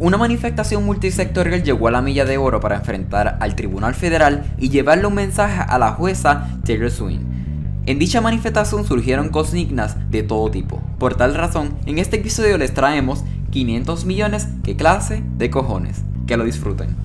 Una manifestación multisectorial llegó a la milla de oro para enfrentar al Tribunal Federal y llevarle un mensaje a la jueza Taylor Swain. En dicha manifestación surgieron consignas de todo tipo. Por tal razón, en este episodio les traemos 500 millones, ¿qué clase de cojones? Que lo disfruten.